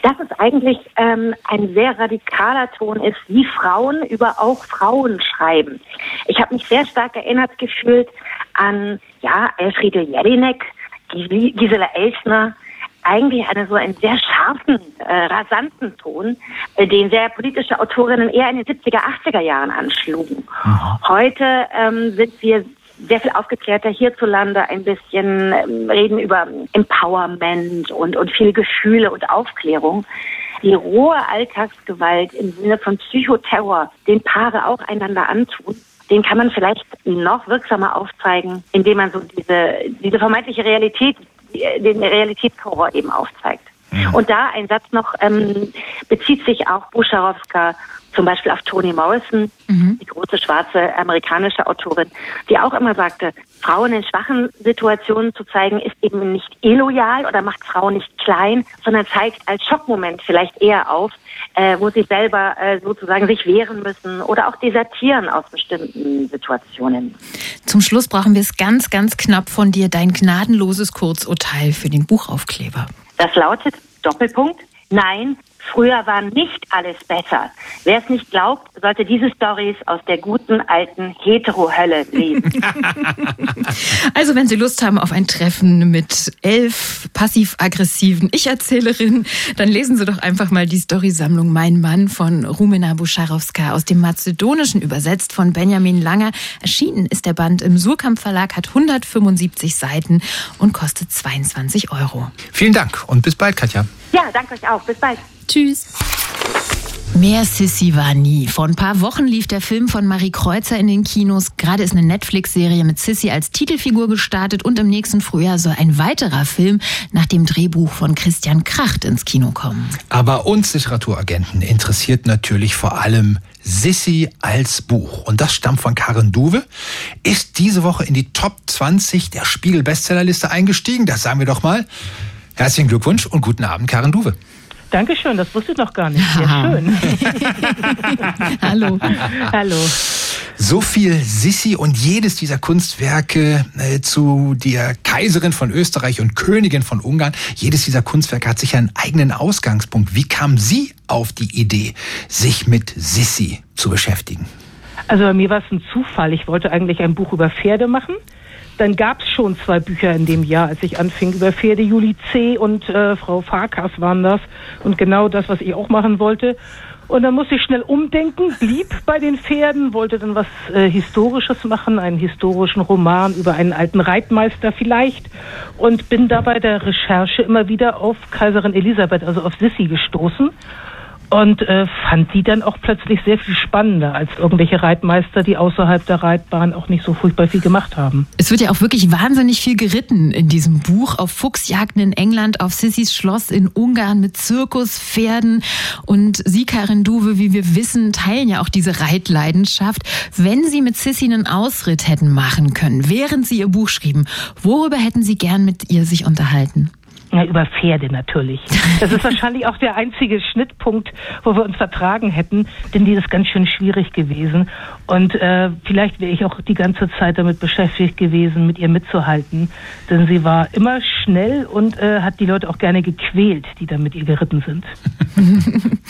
Dass es eigentlich ähm, ein sehr radikaler Ton ist, wie Frauen über auch Frauen schreiben. Ich habe mich sehr stark erinnert gefühlt an ja, Elfriede Jelinek, Gisela Elsner, eigentlich eine so einen sehr scharfen, äh, rasanten Ton, äh, den sehr politische Autorinnen eher in den 70er, 80er Jahren anschlugen. Mhm. Heute ähm, sind wir sehr viel aufgeklärter hierzulande, ein bisschen ähm, reden über Empowerment und, und viele Gefühle und Aufklärung. Die rohe Alltagsgewalt im Sinne von Psychoterror, den Paare auch einander antun, den kann man vielleicht noch wirksamer aufzeigen, indem man so diese, diese vermeintliche Realität den Realitätshorror eben aufzeigt. Ja. Und da ein Satz noch ähm, bezieht sich auch Buscharowska zum Beispiel auf Toni Morrison, mhm. die große schwarze amerikanische Autorin, die auch immer sagte, Frauen in schwachen Situationen zu zeigen, ist eben nicht illoyal oder macht Frauen nicht klein, sondern zeigt als Schockmoment vielleicht eher auf, äh, wo sie selber äh, sozusagen sich wehren müssen oder auch desertieren aus bestimmten Situationen. Zum Schluss brauchen wir es ganz, ganz knapp von dir, dein gnadenloses Kurzurteil für den Buchaufkleber. Das lautet Doppelpunkt. Nein, Früher war nicht alles besser. Wer es nicht glaubt, sollte diese Stories aus der guten alten Hetero-Hölle lesen. also wenn Sie Lust haben auf ein Treffen mit elf passiv-aggressiven Ich-Erzählerinnen, dann lesen Sie doch einfach mal die Storysammlung Mein Mann von Rumena Buscharowska aus dem Mazedonischen übersetzt von Benjamin Langer. Erschienen ist der Band im Surkamp Verlag, hat 175 Seiten und kostet 22 Euro. Vielen Dank und bis bald, Katja. Ja, danke euch auch. Bis bald. Tschüss. Mehr Sissy war nie. Vor ein paar Wochen lief der Film von Marie Kreuzer in den Kinos. Gerade ist eine Netflix-Serie mit Sissy als Titelfigur gestartet und im nächsten Frühjahr soll ein weiterer Film nach dem Drehbuch von Christian Kracht ins Kino kommen. Aber uns Literaturagenten interessiert natürlich vor allem Sissy als Buch. Und das stammt von Karen Duwe, ist diese Woche in die Top 20 der Spiegel-Bestsellerliste eingestiegen. Das sagen wir doch mal. Herzlichen Glückwunsch und guten Abend, Karen Duwe. Dankeschön, das wusste ich noch gar nicht. Sehr schön. Hallo. Hallo. So viel Sissi und jedes dieser Kunstwerke äh, zu der Kaiserin von Österreich und Königin von Ungarn, jedes dieser Kunstwerke hat sicher einen eigenen Ausgangspunkt. Wie kam sie auf die Idee, sich mit Sissi zu beschäftigen? Also bei mir war es ein Zufall. Ich wollte eigentlich ein Buch über Pferde machen dann gab es schon zwei Bücher in dem Jahr, als ich anfing, über Pferde. Juli C. und äh, Frau Farkas waren das. Und genau das, was ich auch machen wollte. Und dann musste ich schnell umdenken, blieb bei den Pferden, wollte dann was äh, Historisches machen, einen historischen Roman über einen alten Reitmeister vielleicht und bin da bei der Recherche immer wieder auf Kaiserin Elisabeth, also auf Sissi gestoßen und äh, fand die dann auch plötzlich sehr viel spannender als irgendwelche Reitmeister, die außerhalb der Reitbahn auch nicht so furchtbar viel gemacht haben. Es wird ja auch wirklich wahnsinnig viel geritten in diesem Buch. Auf Fuchsjagden in England, auf Sissys Schloss in Ungarn mit Zirkuspferden. Und Sie, Karin Duwe, wie wir wissen, teilen ja auch diese Reitleidenschaft. Wenn Sie mit Sissy einen Ausritt hätten machen können, während Sie Ihr Buch schrieben, worüber hätten Sie gern mit ihr sich unterhalten? Ja, über Pferde natürlich. Das ist wahrscheinlich auch der einzige Schnittpunkt, wo wir uns vertragen hätten, denn die ist ganz schön schwierig gewesen. Und äh, vielleicht wäre ich auch die ganze Zeit damit beschäftigt gewesen, mit ihr mitzuhalten. Denn sie war immer schnell und äh, hat die Leute auch gerne gequält, die da mit ihr geritten sind.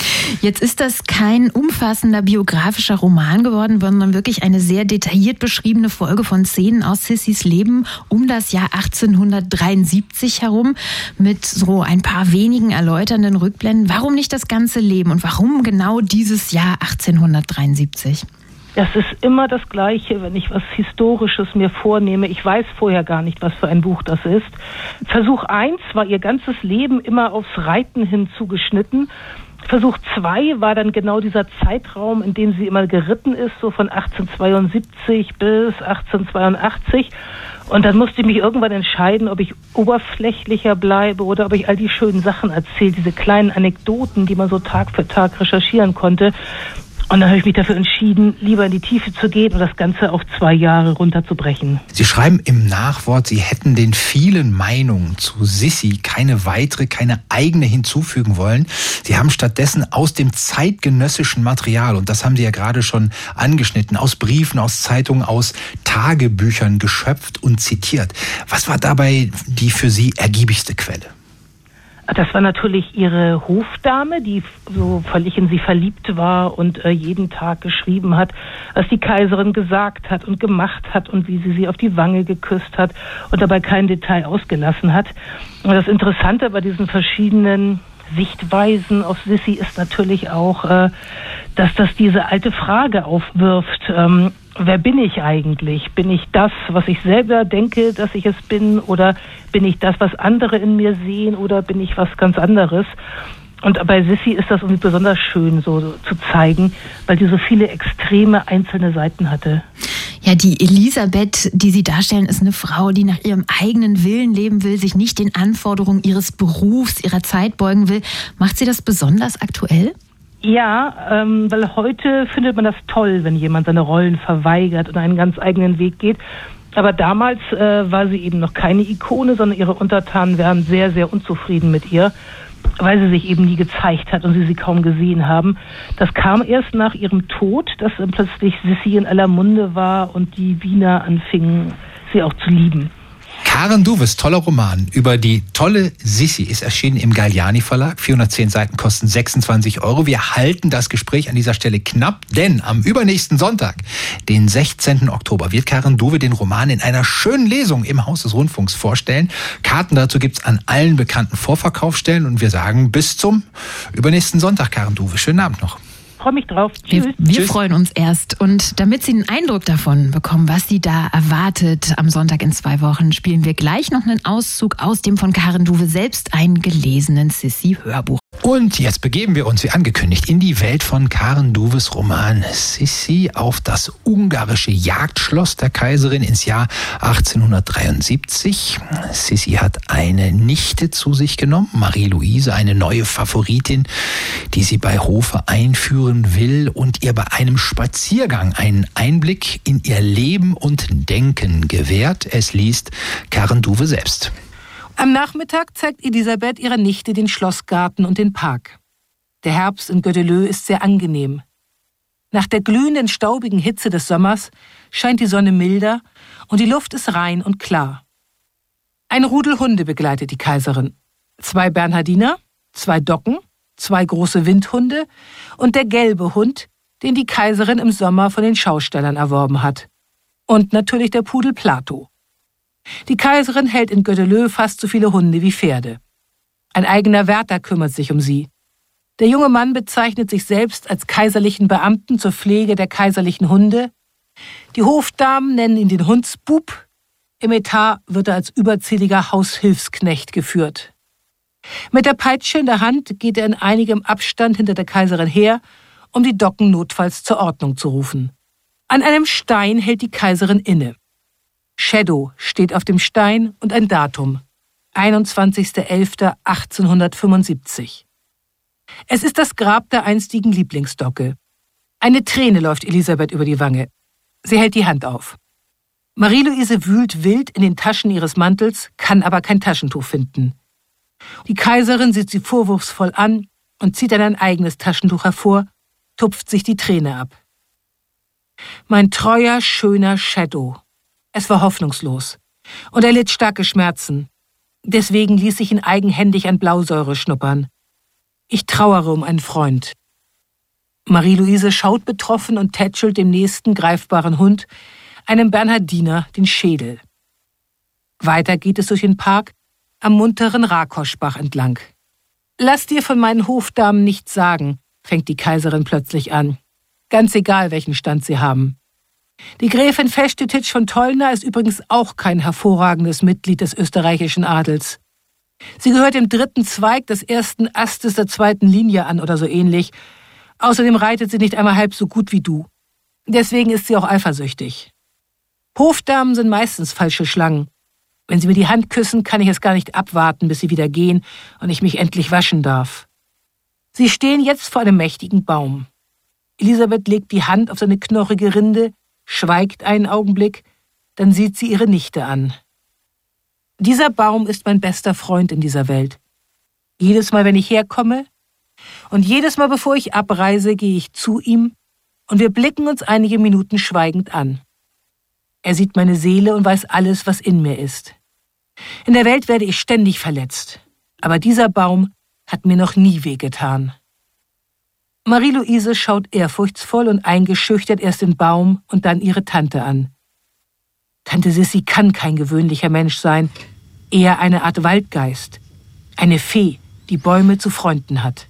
Jetzt ist das kein umfassender biografischer Roman geworden, sondern wirklich eine sehr detailliert beschriebene Folge von Szenen aus Sissys Leben um das Jahr 1873 herum mit so ein paar wenigen erläuternden Rückblenden. Warum nicht das ganze Leben und warum genau dieses Jahr 1873? Das ist immer das Gleiche, wenn ich was Historisches mir vornehme. Ich weiß vorher gar nicht, was für ein Buch das ist. Versuch eins war ihr ganzes Leben immer aufs Reiten hinzugeschnitten. Versuch zwei war dann genau dieser Zeitraum, in dem sie immer geritten ist, so von 1872 bis 1882. Und dann musste ich mich irgendwann entscheiden, ob ich oberflächlicher bleibe oder ob ich all die schönen Sachen erzähle, diese kleinen Anekdoten, die man so Tag für Tag recherchieren konnte. Und dann habe ich mich dafür entschieden, lieber in die Tiefe zu gehen und das Ganze auf zwei Jahre runterzubrechen. Sie schreiben im Nachwort, Sie hätten den vielen Meinungen zu Sissi keine weitere, keine eigene hinzufügen wollen. Sie haben stattdessen aus dem zeitgenössischen Material, und das haben Sie ja gerade schon angeschnitten, aus Briefen, aus Zeitungen, aus Tagebüchern geschöpft und zitiert. Was war dabei die für Sie ergiebigste Quelle? Das war natürlich ihre Hofdame, die so völlig in sie verliebt war und äh, jeden Tag geschrieben hat, was die Kaiserin gesagt hat und gemacht hat und wie sie sie auf die Wange geküsst hat und dabei kein Detail ausgelassen hat. Und das Interessante bei diesen verschiedenen Sichtweisen auf Sissi ist natürlich auch, äh, dass das diese alte Frage aufwirft. Ähm, wer bin ich eigentlich? Bin ich das, was ich selber denke, dass ich es bin? Oder bin ich das, was andere in mir sehen? Oder bin ich was ganz anderes? Und bei Sissy ist das irgendwie besonders schön, so, zu zeigen, weil die so viele extreme einzelne Seiten hatte. Ja, die Elisabeth, die Sie darstellen, ist eine Frau, die nach ihrem eigenen Willen leben will, sich nicht den Anforderungen ihres Berufs, ihrer Zeit beugen will. Macht sie das besonders aktuell? Ja, ähm, weil heute findet man das toll, wenn jemand seine Rollen verweigert und einen ganz eigenen Weg geht. Aber damals äh, war sie eben noch keine Ikone, sondern ihre Untertanen wären sehr, sehr unzufrieden mit ihr, weil sie sich eben nie gezeigt hat und sie sie kaum gesehen haben. Das kam erst nach ihrem Tod, dass plötzlich Sissi in aller Munde war und die Wiener anfingen, sie auch zu lieben. Karen Duves toller Roman über die tolle Sissi ist erschienen im Galliani Verlag. 410 Seiten kosten 26 Euro. Wir halten das Gespräch an dieser Stelle knapp, denn am übernächsten Sonntag, den 16. Oktober, wird Karen Duve den Roman in einer schönen Lesung im Haus des Rundfunks vorstellen. Karten dazu gibt's an allen bekannten Vorverkaufsstellen und wir sagen bis zum übernächsten Sonntag, Karen Duve. Schönen Abend noch freue mich drauf. Tschüss. Wir, wir Tschüss. freuen uns erst. Und damit Sie einen Eindruck davon bekommen, was Sie da erwartet am Sonntag in zwei Wochen, spielen wir gleich noch einen Auszug aus dem von Karen Duwe selbst eingelesenen Sissi-Hörbuch. Und jetzt begeben wir uns, wie angekündigt, in die Welt von Karen Duves Roman Sissi auf das ungarische Jagdschloss der Kaiserin ins Jahr 1873. Sissi hat eine Nichte zu sich genommen, Marie-Louise, eine neue Favoritin, die sie bei Hofe einführen will und ihr bei einem Spaziergang einen Einblick in ihr Leben und Denken gewährt. Es liest Karen Duve selbst. Am Nachmittag zeigt Elisabeth ihrer Nichte den Schlossgarten und den Park. Der Herbst in Gödelö ist sehr angenehm. Nach der glühenden, staubigen Hitze des Sommers scheint die Sonne milder und die Luft ist rein und klar. Ein Rudel Hunde begleitet die Kaiserin. Zwei Bernhardiner, zwei Docken, zwei große Windhunde und der gelbe Hund, den die Kaiserin im Sommer von den Schaustellern erworben hat. Und natürlich der Pudel Plato. Die Kaiserin hält in Gödelö fast so viele Hunde wie Pferde. Ein eigener Wärter kümmert sich um sie. Der junge Mann bezeichnet sich selbst als kaiserlichen Beamten zur Pflege der kaiserlichen Hunde. Die Hofdamen nennen ihn den Hundsbub. Im Etat wird er als überzähliger Haushilfsknecht geführt. Mit der Peitsche in der Hand geht er in einigem Abstand hinter der Kaiserin her, um die Docken notfalls zur Ordnung zu rufen. An einem Stein hält die Kaiserin inne. Shadow steht auf dem Stein und ein Datum. 21.11.1875. Es ist das Grab der einstigen Lieblingsdocke. Eine Träne läuft Elisabeth über die Wange. Sie hält die Hand auf. Marie-Louise wühlt wild in den Taschen ihres Mantels, kann aber kein Taschentuch finden. Die Kaiserin sieht sie vorwurfsvoll an und zieht dann ein eigenes Taschentuch hervor, tupft sich die Träne ab. Mein treuer, schöner Shadow. Es war hoffnungslos. Und er litt starke Schmerzen. Deswegen ließ ich ihn eigenhändig an Blausäure schnuppern. Ich trauere um einen Freund. Marie-Louise schaut betroffen und tätschelt dem nächsten greifbaren Hund, einem Bernhardiner, den Schädel. Weiter geht es durch den Park, am munteren Rakoschbach entlang. Lass dir von meinen Hofdamen nichts sagen, fängt die Kaiserin plötzlich an. Ganz egal, welchen Stand sie haben. Die Gräfin Festetitsch von Tollner ist übrigens auch kein hervorragendes Mitglied des österreichischen Adels. Sie gehört dem dritten Zweig des ersten Astes der zweiten Linie an oder so ähnlich. Außerdem reitet sie nicht einmal halb so gut wie du. Deswegen ist sie auch eifersüchtig. Hofdamen sind meistens falsche Schlangen. Wenn sie mir die Hand küssen, kann ich es gar nicht abwarten, bis sie wieder gehen und ich mich endlich waschen darf. Sie stehen jetzt vor einem mächtigen Baum. Elisabeth legt die Hand auf seine knorrige Rinde, schweigt einen Augenblick, dann sieht sie ihre Nichte an. Dieser Baum ist mein bester Freund in dieser Welt. Jedes Mal, wenn ich herkomme und jedes Mal, bevor ich abreise, gehe ich zu ihm und wir blicken uns einige Minuten schweigend an. Er sieht meine Seele und weiß alles, was in mir ist. In der Welt werde ich ständig verletzt, aber dieser Baum hat mir noch nie wehgetan. Marie-Louise schaut ehrfurchtsvoll und eingeschüchtert erst den Baum und dann ihre Tante an. Tante Sissy kann kein gewöhnlicher Mensch sein, eher eine Art Waldgeist, eine Fee, die Bäume zu Freunden hat.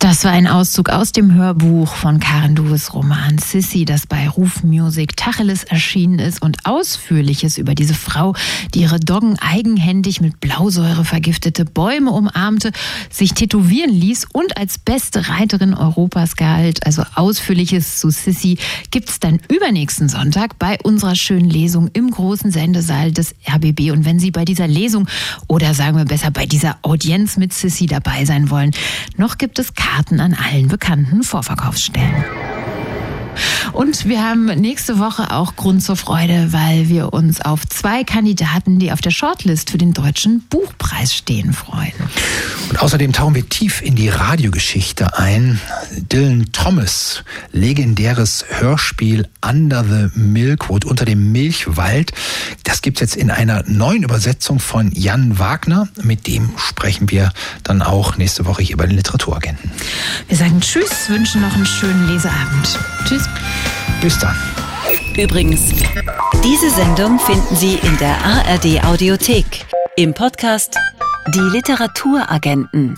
Das war ein Auszug aus dem Hörbuch von Karen Duves Roman Sissy, das bei Ruf Music Tacheles erschienen ist und ausführliches über diese Frau, die ihre Doggen eigenhändig mit Blausäure vergiftete Bäume umarmte, sich tätowieren ließ und als beste Reiterin Europas galt. Also ausführliches zu Sissy gibt's dann übernächsten Sonntag bei unserer schönen Lesung im großen Sendesaal des RBB. Und wenn Sie bei dieser Lesung oder sagen wir besser bei dieser Audienz mit Sissy dabei sein wollen, noch gibt es Karten an allen bekannten Vorverkaufsstellen. Und wir haben nächste Woche auch Grund zur Freude, weil wir uns auf zwei Kandidaten, die auf der Shortlist für den Deutschen Buchpreis stehen, freuen. Und außerdem tauchen wir tief in die Radiogeschichte ein. Dylan Thomas, legendäres Hörspiel Under the Milkwood, unter dem Milchwald. Das gibt's jetzt in einer neuen Übersetzung von Jan Wagner. Mit dem sprechen wir dann auch nächste Woche hier bei den Literaturagenten. Wir sagen Tschüss, wünschen noch einen schönen Leseabend. Tschüss. Bis dann. Übrigens, diese Sendung finden Sie in der ARD Audiothek im Podcast Die Literaturagenten.